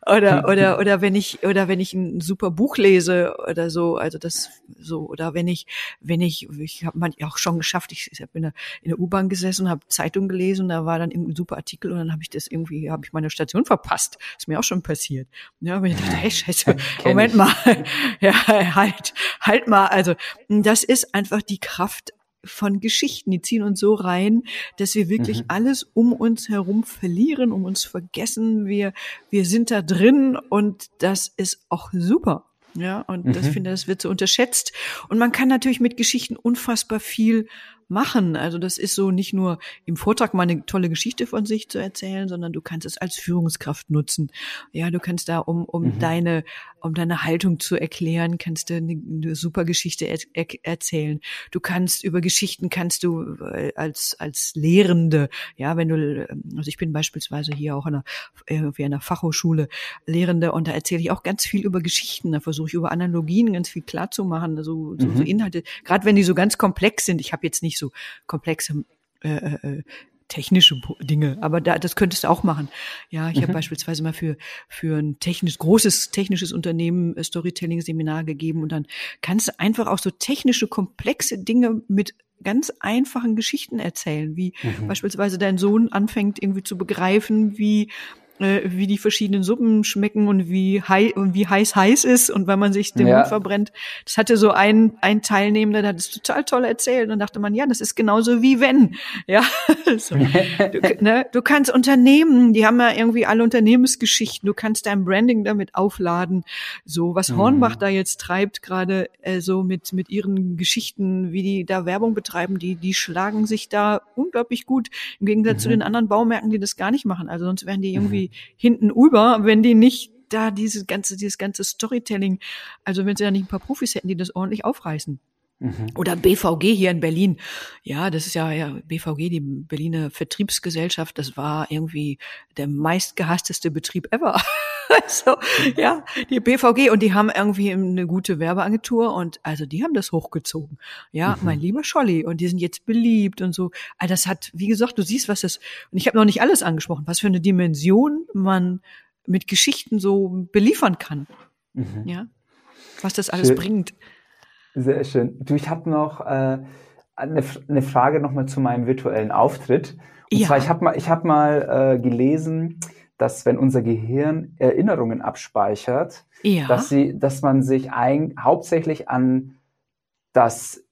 oder oder oder wenn ich oder wenn ich ein super Buch lese oder so, also das so oder wenn ich wenn ich ich habe man auch schon geschafft. Ich, ich habe in der, in der U-Bahn gesessen, habe Zeitung gelesen, da war dann ein super Artikel und dann habe ich das irgendwie habe ich meine Station verpasst. Ist mir auch schon passiert. Ja, wenn ich dachte, hey Scheiße, Moment mal, ja halt halt mal. Also das ist einfach die Kraft von Geschichten. Die ziehen uns so rein, dass wir wirklich mhm. alles um uns herum verlieren, um uns vergessen. Wir, wir sind da drin und das ist auch super. Ja, und mhm. das finde, das wird so unterschätzt. Und man kann natürlich mit Geschichten unfassbar viel machen. Also das ist so nicht nur im Vortrag mal eine tolle Geschichte von sich zu erzählen, sondern du kannst es als Führungskraft nutzen. Ja, du kannst da, um, um mhm. deine, um deine Haltung zu erklären, kannst du eine, eine super Geschichte er, er, erzählen. Du kannst über Geschichten kannst du äh, als, als Lehrende, ja, wenn du, also ich bin beispielsweise hier auch in einer, irgendwie in einer Fachhochschule Lehrende und da erzähle ich auch ganz viel über Geschichten. Da versuche ich über Analogien ganz viel klar zu machen, so, so, mhm. so Inhalte, gerade wenn die so ganz komplex sind. Ich habe jetzt nicht nicht so komplexe äh, äh, technische Dinge, aber da, das könntest du auch machen. Ja, ich mhm. habe beispielsweise mal für für ein technisch großes technisches Unternehmen äh, Storytelling Seminar gegeben und dann kannst du einfach auch so technische komplexe Dinge mit ganz einfachen Geschichten erzählen, wie mhm. beispielsweise dein Sohn anfängt irgendwie zu begreifen, wie äh, wie die verschiedenen Suppen schmecken und wie, hei und wie heiß heiß ist und wenn man sich den ja. Mund verbrennt. Das hatte so ein, ein Teilnehmer, der hat es total toll erzählt und dachte man, ja, das ist genauso wie wenn. Ja, so. du, ne? du kannst Unternehmen, die haben ja irgendwie alle Unternehmensgeschichten, du kannst dein Branding damit aufladen. So, was mhm. Hornbach da jetzt treibt, gerade äh, so mit, mit ihren Geschichten, wie die da Werbung betreiben, die, die schlagen sich da unglaublich gut im Gegensatz mhm. zu den anderen Baumärkten, die das gar nicht machen. Also sonst wären die irgendwie hinten über, wenn die nicht da dieses ganze, dieses ganze Storytelling, also wenn sie da nicht ein paar Profis hätten, die das ordentlich aufreißen. Mhm. Oder BVG hier in Berlin. Ja, das ist ja, ja, BVG, die Berliner Vertriebsgesellschaft, das war irgendwie der meistgehassteste Betrieb ever. so, ja, die BVG und die haben irgendwie eine gute Werbeagentur und also die haben das hochgezogen. Ja, mhm. mein lieber Scholli und die sind jetzt beliebt und so. Also das hat, wie gesagt, du siehst, was das, und ich habe noch nicht alles angesprochen, was für eine Dimension man mit Geschichten so beliefern kann. Mhm. Ja, was das alles Schön. bringt. Sehr schön. Du, ich habe noch äh, eine, eine Frage nochmal zu meinem virtuellen Auftritt. Und ja. zwar, ich habe mal, ich hab mal äh, gelesen, dass wenn unser Gehirn Erinnerungen abspeichert, ja. dass sie, dass man sich ein, hauptsächlich an das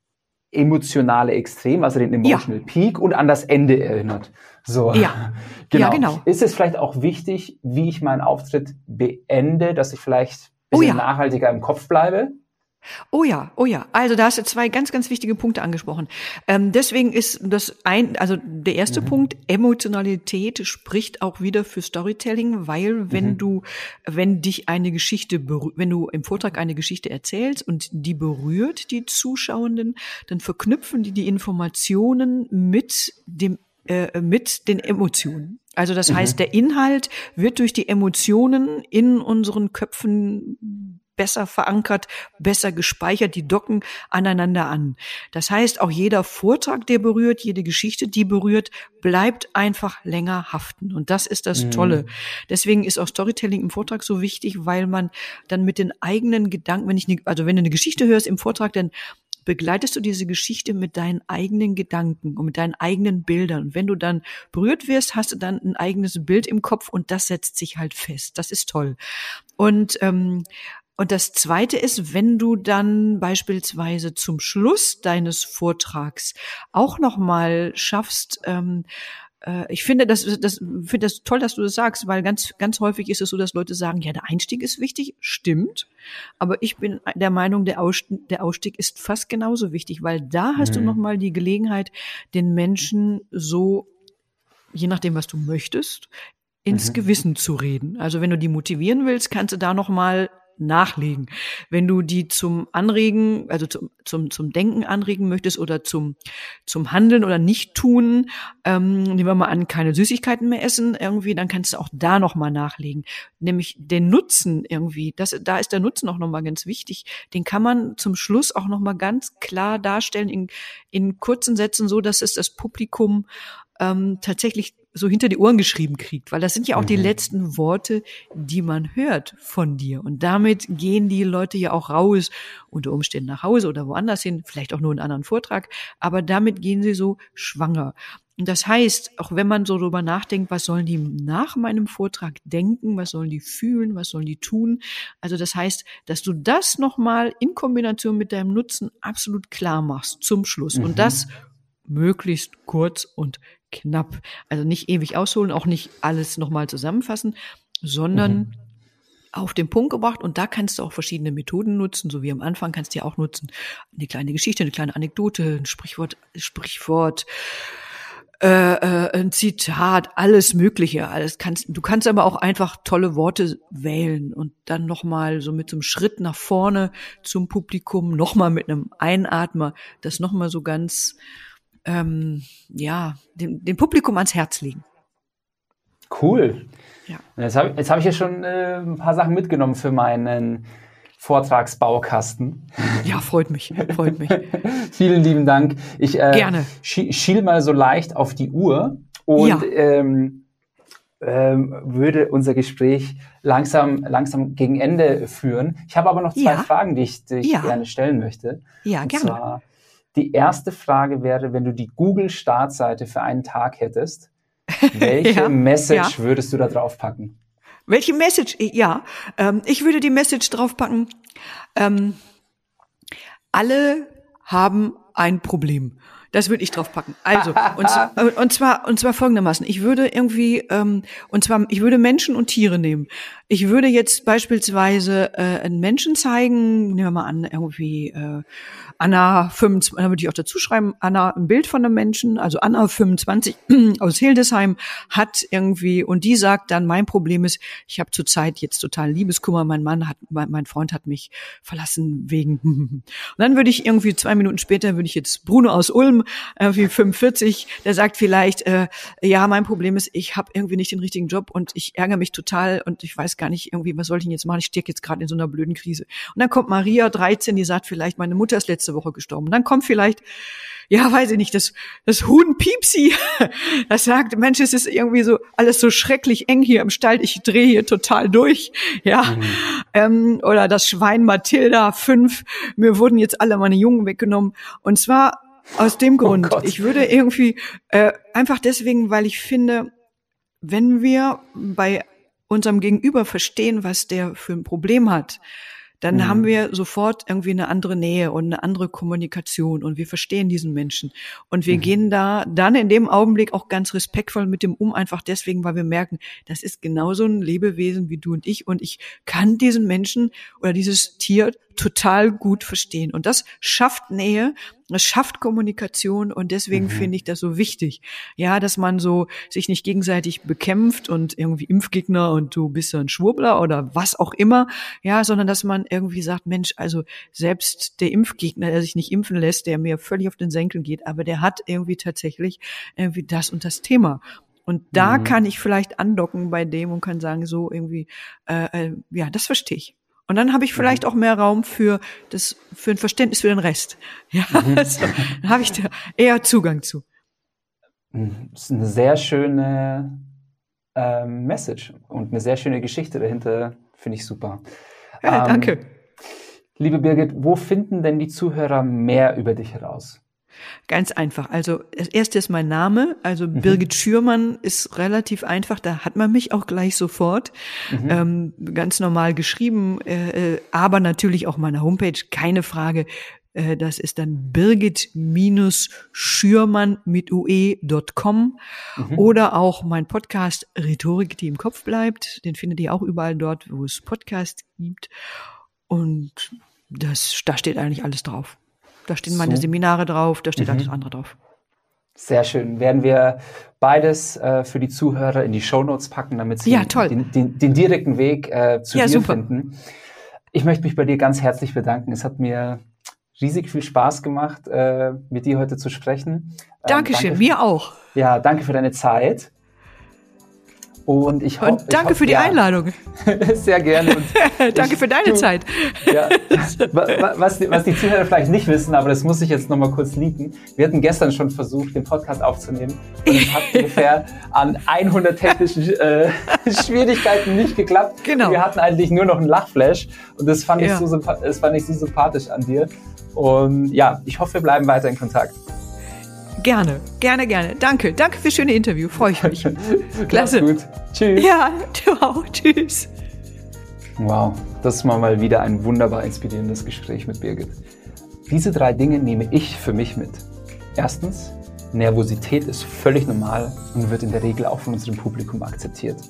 emotionale Extrem, also den Emotional ja. Peak und an das Ende erinnert. So. Ja. genau. Ja, genau. Ist es vielleicht auch wichtig, wie ich meinen Auftritt beende, dass ich vielleicht ein bisschen oh ja. nachhaltiger im Kopf bleibe? Oh ja, oh ja. Also da hast du zwei ganz, ganz wichtige Punkte angesprochen. Ähm, deswegen ist das ein, also der erste mhm. Punkt, Emotionalität spricht auch wieder für Storytelling, weil wenn mhm. du, wenn dich eine Geschichte, wenn du im Vortrag eine Geschichte erzählst und die berührt die Zuschauenden, dann verknüpfen die die Informationen mit dem äh, mit den Emotionen. Also das mhm. heißt, der Inhalt wird durch die Emotionen in unseren Köpfen besser verankert, besser gespeichert, die docken aneinander an. Das heißt, auch jeder Vortrag, der berührt, jede Geschichte, die berührt, bleibt einfach länger haften. Und das ist das mhm. Tolle. Deswegen ist auch Storytelling im Vortrag so wichtig, weil man dann mit den eigenen Gedanken, wenn ich, ne, also wenn du eine Geschichte hörst im Vortrag, dann begleitest du diese Geschichte mit deinen eigenen Gedanken und mit deinen eigenen Bildern. Und wenn du dann berührt wirst, hast du dann ein eigenes Bild im Kopf und das setzt sich halt fest. Das ist toll. Und ähm, und das Zweite ist, wenn du dann beispielsweise zum Schluss deines Vortrags auch noch mal schaffst, ähm, äh, ich finde das, das finde das toll, dass du das sagst, weil ganz ganz häufig ist es so, dass Leute sagen, ja, der Einstieg ist wichtig, stimmt, aber ich bin der Meinung, der Ausstieg, der Ausstieg ist fast genauso wichtig, weil da hast mhm. du noch mal die Gelegenheit, den Menschen so je nachdem, was du möchtest, ins mhm. Gewissen zu reden. Also wenn du die motivieren willst, kannst du da noch mal nachlegen. Wenn du die zum Anregen, also zum, zum, zum Denken anregen möchtest oder zum, zum Handeln oder Nicht-Tun, ähm, nehmen wir mal an, keine Süßigkeiten mehr essen irgendwie, dann kannst du auch da nochmal nachlegen. Nämlich den Nutzen irgendwie, das, da ist der Nutzen auch nochmal ganz wichtig. Den kann man zum Schluss auch nochmal ganz klar darstellen in, in kurzen Sätzen, so dass es das Publikum ähm, tatsächlich so hinter die Ohren geschrieben kriegt, weil das sind ja auch mhm. die letzten Worte, die man hört von dir. Und damit gehen die Leute ja auch raus, unter Umständen nach Hause oder woanders hin, vielleicht auch nur einen anderen Vortrag, aber damit gehen sie so schwanger. Und das heißt, auch wenn man so darüber nachdenkt, was sollen die nach meinem Vortrag denken, was sollen die fühlen, was sollen die tun? Also das heißt, dass du das nochmal in Kombination mit deinem Nutzen absolut klar machst zum Schluss. Mhm. Und das möglichst kurz und knapp. Also nicht ewig ausholen, auch nicht alles nochmal zusammenfassen, sondern mhm. auf den Punkt gebracht. Und da kannst du auch verschiedene Methoden nutzen, so wie am Anfang kannst du ja auch nutzen. Eine kleine Geschichte, eine kleine Anekdote, ein Sprichwort, Sprichwort, äh, äh, ein Zitat, alles Mögliche, alles kannst. Du kannst aber auch einfach tolle Worte wählen und dann nochmal so mit so einem Schritt nach vorne zum Publikum, nochmal mit einem Einatmer, das nochmal so ganz ähm, ja, dem, dem Publikum ans Herz legen. Cool. Ja. Jetzt habe jetzt hab ich ja schon äh, ein paar Sachen mitgenommen für meinen Vortragsbaukasten. Ja, freut mich, freut mich. Vielen lieben Dank. Ich äh, Gerne. schiel mal so leicht auf die Uhr und ja. ähm, ähm, würde unser Gespräch langsam, langsam gegen Ende führen. Ich habe aber noch zwei ja. Fragen, die ich, die ich ja. gerne stellen möchte. Ja, und gerne. Zwar, die erste Frage wäre, wenn du die Google-Startseite für einen Tag hättest, welche ja, Message ja. würdest du da draufpacken? Welche Message? Ja, ähm, ich würde die Message draufpacken. Ähm, alle haben ein Problem. Das würde ich draufpacken. Also und, und zwar und zwar folgendermaßen: Ich würde irgendwie ähm, und zwar ich würde Menschen und Tiere nehmen. Ich würde jetzt beispielsweise äh, einen Menschen zeigen. Nehmen wir mal an irgendwie. Äh, Anna 25, da würde ich auch dazu schreiben, Anna, ein Bild von einem Menschen, also Anna 25 aus Hildesheim hat irgendwie, und die sagt dann, mein Problem ist, ich habe zurzeit jetzt total Liebeskummer, mein Mann hat, mein Freund hat mich verlassen wegen, und dann würde ich irgendwie zwei Minuten später, würde ich jetzt Bruno aus Ulm, irgendwie 45, der sagt vielleicht, äh, ja, mein Problem ist, ich habe irgendwie nicht den richtigen Job und ich ärgere mich total und ich weiß gar nicht irgendwie, was soll ich denn jetzt machen, ich stecke jetzt gerade in so einer blöden Krise. Und dann kommt Maria 13, die sagt vielleicht, meine Mutter ist letzte Woche gestorben. Und dann kommt vielleicht, ja, weiß ich nicht, das, das Huhn Piepsi, das sagt, Mensch, es ist irgendwie so alles so schrecklich eng hier im Stall, ich drehe hier total durch, ja. Mhm. Ähm, oder das Schwein Mathilda 5, mir wurden jetzt alle meine Jungen weggenommen. Und zwar aus dem oh Grund, oh ich würde irgendwie, äh, einfach deswegen, weil ich finde, wenn wir bei unserem Gegenüber verstehen, was der für ein Problem hat, dann mhm. haben wir sofort irgendwie eine andere Nähe und eine andere Kommunikation und wir verstehen diesen Menschen. Und wir mhm. gehen da dann in dem Augenblick auch ganz respektvoll mit dem um, einfach deswegen, weil wir merken, das ist genauso ein Lebewesen wie du und ich und ich kann diesen Menschen oder dieses Tier total gut verstehen. Und das schafft Nähe, das schafft Kommunikation und deswegen mhm. finde ich das so wichtig. Ja, dass man so sich nicht gegenseitig bekämpft und irgendwie Impfgegner und du bist ein Schwurbler oder was auch immer. Ja, sondern dass man irgendwie sagt, Mensch, also selbst der Impfgegner, der sich nicht impfen lässt, der mir völlig auf den Senkel geht, aber der hat irgendwie tatsächlich irgendwie das und das Thema. Und da mhm. kann ich vielleicht andocken bei dem und kann sagen, so irgendwie, äh, äh, ja, das verstehe ich. Und dann habe ich vielleicht mhm. auch mehr Raum für das, für ein Verständnis für den Rest. Ja, mhm. also, dann habe ich da eher Zugang zu. Das ist eine sehr schöne äh, Message und eine sehr schöne Geschichte dahinter. Finde ich super. Ja, ähm, danke. Liebe Birgit, wo finden denn die Zuhörer mehr über dich heraus? Ganz einfach. Also das erste ist mein Name. Also mhm. Birgit Schürmann ist relativ einfach. Da hat man mich auch gleich sofort. Mhm. Ähm, ganz normal geschrieben, äh, äh aber natürlich auch meine Homepage, keine Frage. Äh, das ist dann birgit-schürmann mit ue.com mhm. oder auch mein Podcast Rhetorik, die im Kopf bleibt. Den findet ihr auch überall dort, wo es Podcasts gibt. Und das, da steht eigentlich alles drauf. Da stehen meine so. Seminare drauf, da steht mhm. alles andere drauf. Sehr schön. Werden wir beides äh, für die Zuhörer in die Shownotes packen, damit sie ja, den, den, den, direkten Weg äh, zu ja, dir super. finden. Ich möchte mich bei dir ganz herzlich bedanken. Es hat mir riesig viel Spaß gemacht, äh, mit dir heute zu sprechen. Ähm, Dankeschön, danke mir auch. Ja, danke für deine Zeit. Und ich hoffe. Danke hoff, für die ja, Einladung. sehr gerne. danke ich, für deine du, Zeit. Ja, was, was, die Zuhörer vielleicht nicht wissen, aber das muss ich jetzt nochmal kurz leaken. Wir hatten gestern schon versucht, den Podcast aufzunehmen. Und es hat ungefähr an 100 technischen äh, Schwierigkeiten nicht geklappt. Genau. Wir hatten eigentlich nur noch einen Lachflash. Und das fand, ja. ich so, das fand ich so sympathisch an dir. Und ja, ich hoffe, wir bleiben weiter in Kontakt. Gerne, gerne, gerne. Danke, danke fürs schöne Interview. Freue ich mich. Klasse. gut. Tschüss. Ja, du auch. Tschüss. Wow, das war mal wieder ein wunderbar inspirierendes Gespräch mit Birgit. Diese drei Dinge nehme ich für mich mit. Erstens, Nervosität ist völlig normal und wird in der Regel auch von unserem Publikum akzeptiert.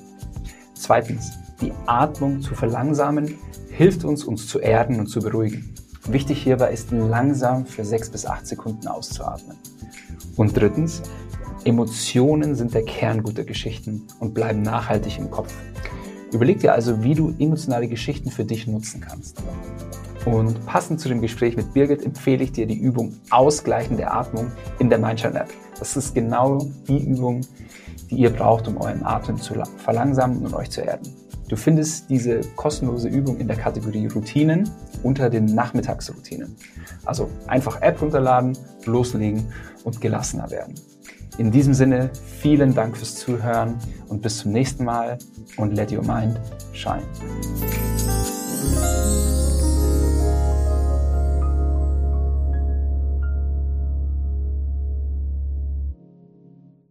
Zweitens, die Atmung zu verlangsamen hilft uns, uns zu erden und zu beruhigen. Wichtig hierbei ist langsam für sechs bis acht Sekunden auszuatmen. Und drittens, Emotionen sind der Kern guter Geschichten und bleiben nachhaltig im Kopf. Überleg dir also, wie du emotionale Geschichten für dich nutzen kannst. Und passend zu dem Gespräch mit Birgit empfehle ich dir die Übung Ausgleichen der Atmung in der Mindshine App. Das ist genau die Übung, die ihr braucht, um euren Atem zu verlangsamen und euch zu erden. Du findest diese kostenlose Übung in der Kategorie Routinen unter den Nachmittagsroutinen. Also einfach App runterladen, loslegen und gelassener werden. In diesem Sinne, vielen Dank fürs Zuhören und bis zum nächsten Mal und let your mind shine.